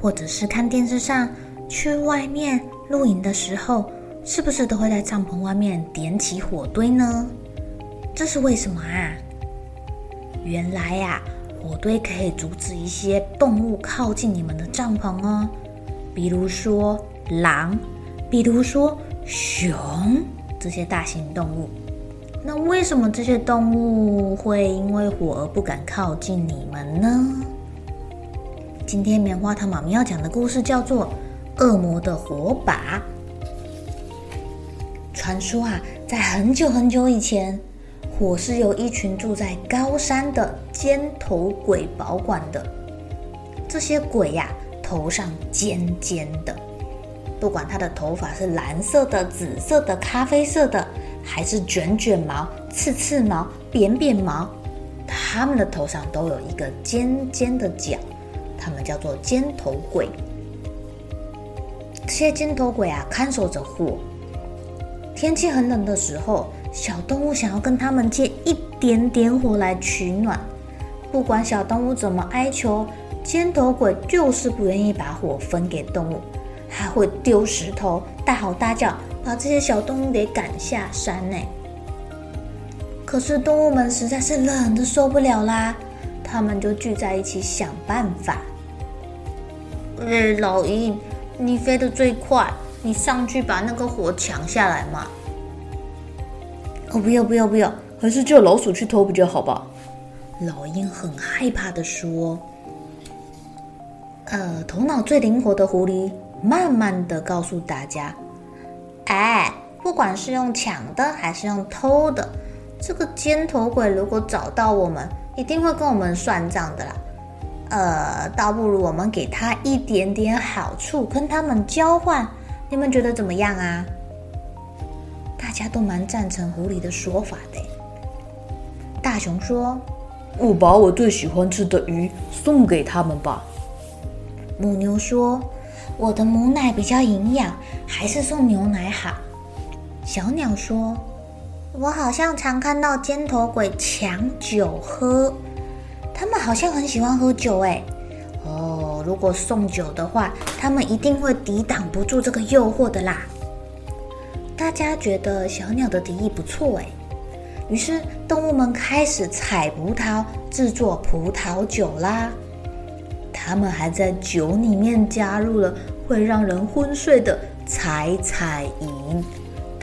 或者是看电视上去外面露营的时候，是不是都会在帐篷外面点起火堆呢？这是为什么啊？原来呀，火堆可以阻止一些动物靠近你们的帐篷哦，比如说狼，比如说熊这些大型动物。那为什么这些动物会因为火而不敢靠近你们呢？今天棉花糖妈咪要讲的故事叫做《恶魔的火把》。传说啊，在很久很久以前，火是由一群住在高山的尖头鬼保管的。这些鬼呀，头上尖尖的，不管他的头发是蓝色的、紫色的、咖啡色的，还是卷卷毛、刺刺毛、扁扁毛，他们的头上都有一个尖尖的角。他们叫做尖头鬼。这些尖头鬼啊，看守着火。天气很冷的时候，小动物想要跟他们借一点点火来取暖。不管小动物怎么哀求，尖头鬼就是不愿意把火分给动物，还会丢石头、大吼大叫，把这些小动物给赶下山呢。可是动物们实在是冷得受不了啦。他们就聚在一起想办法。哎，老鹰，你飞得最快，你上去把那个火抢下来嘛！哦，不要不要不要，还是叫老鼠去偷比较好吧？老鹰很害怕的说。呃，头脑最灵活的狐狸慢慢的告诉大家：哎，不管是用抢的还是用偷的，这个尖头鬼如果找到我们，一定会跟我们算账的啦，呃，倒不如我们给他一点点好处，跟他们交换，你们觉得怎么样啊？大家都蛮赞成狐狸的说法的。大熊说：“我把我最喜欢吃的鱼送给他们吧。”母牛说：“我的母奶比较营养，还是送牛奶好。”小鸟说。我好像常看到尖头鬼抢酒喝，他们好像很喜欢喝酒诶。哦，如果送酒的话，他们一定会抵挡不住这个诱惑的啦。大家觉得小鸟的提议不错诶，于是动物们开始采葡萄制作葡萄酒啦。他们还在酒里面加入了会让人昏睡的彩彩饮。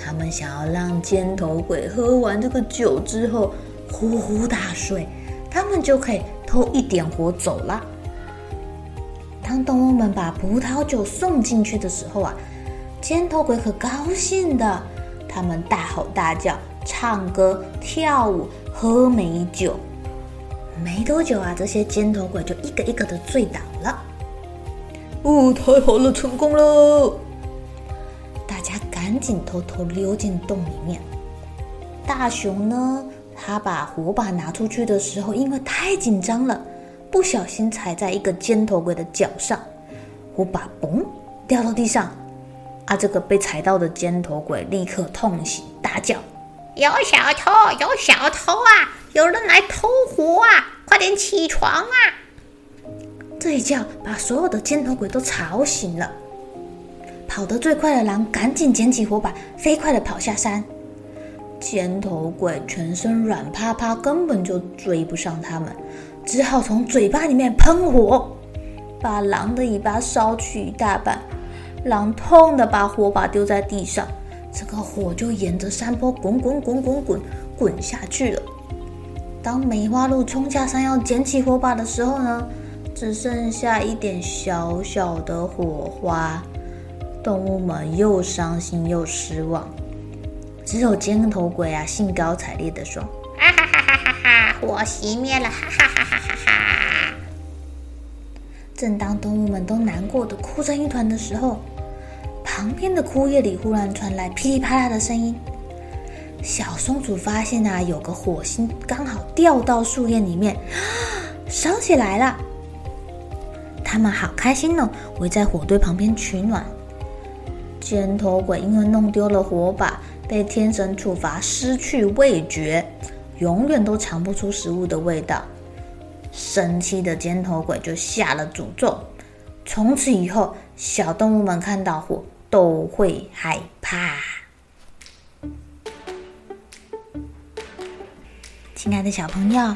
他们想要让尖头鬼喝完这个酒之后呼呼大睡，他们就可以偷一点火走了。当动物们把葡萄酒送进去的时候啊，尖头鬼可高兴的，他们大吼大叫、唱歌、跳舞、喝美酒。没多久啊，这些尖头鬼就一个一个的醉倒了。哦，太好了，成功了！赶紧偷偷溜进洞里面。大熊呢，他把火把拿出去的时候，因为太紧张了，不小心踩在一个尖头鬼的脚上，火把嘣掉到地上。啊，这个被踩到的尖头鬼立刻痛醒，大叫：“有小偷！有小偷啊！有人来偷火啊！快点起床啊！”这一叫把所有的尖头鬼都吵醒了。跑得最快的狼赶紧捡起火把，飞快地跑下山。尖头鬼全身软趴趴，根本就追不上他们，只好从嘴巴里面喷火，把狼的尾巴烧去一大半。狼痛的把火把丢在地上，这个火就沿着山坡滚滚滚滚滚滚下去了。当梅花鹿冲下山要捡起火把的时候呢，只剩下一点小小的火花。动物们又伤心又失望，只有尖头鬼啊兴高采烈地说：“哈哈哈哈哈哈，火熄灭了！哈哈哈哈哈哈。”正当动物们都难过的哭成一团的时候，旁边的枯叶里忽然传来噼里啪啦的声音。小松鼠发现啊，有个火星刚好掉到树叶里面，烧起来了。他们好开心哦，围在火堆旁边取暖。尖头鬼因为弄丢了火把，被天神处罚失去味觉，永远都尝不出食物的味道。生气的尖头鬼就下了诅咒，从此以后，小动物们看到火。都会害怕。亲爱的小朋友，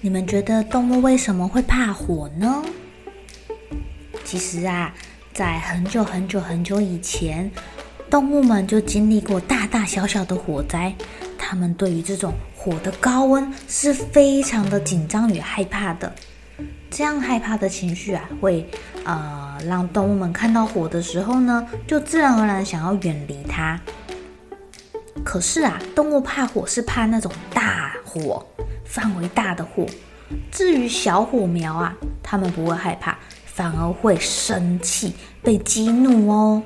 你们觉得动物为什么会怕火呢？其实啊，在很久很久很久以前，动物们就经历过大大小小的火灾，它们对于这种火的高温是非常的紧张与害怕的。这样害怕的情绪啊，会呃让动物们看到火的时候呢，就自然而然想要远离它。可是啊，动物怕火是怕那种大火，范围大的火。至于小火苗啊，它们不会害怕，反而会生气，被激怒哦。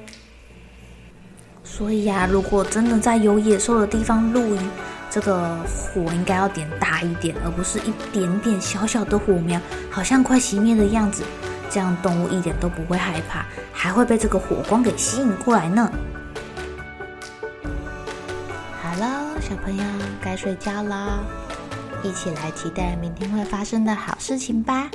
所以呀、啊，如果真的在有野兽的地方露营，这个火应该要点大一点，而不是一点点小小的火苗，好像快熄灭的样子。这样动物一点都不会害怕，还会被这个火光给吸引过来呢。好了，小朋友该睡觉啦，一起来期待明天会发生的好事情吧。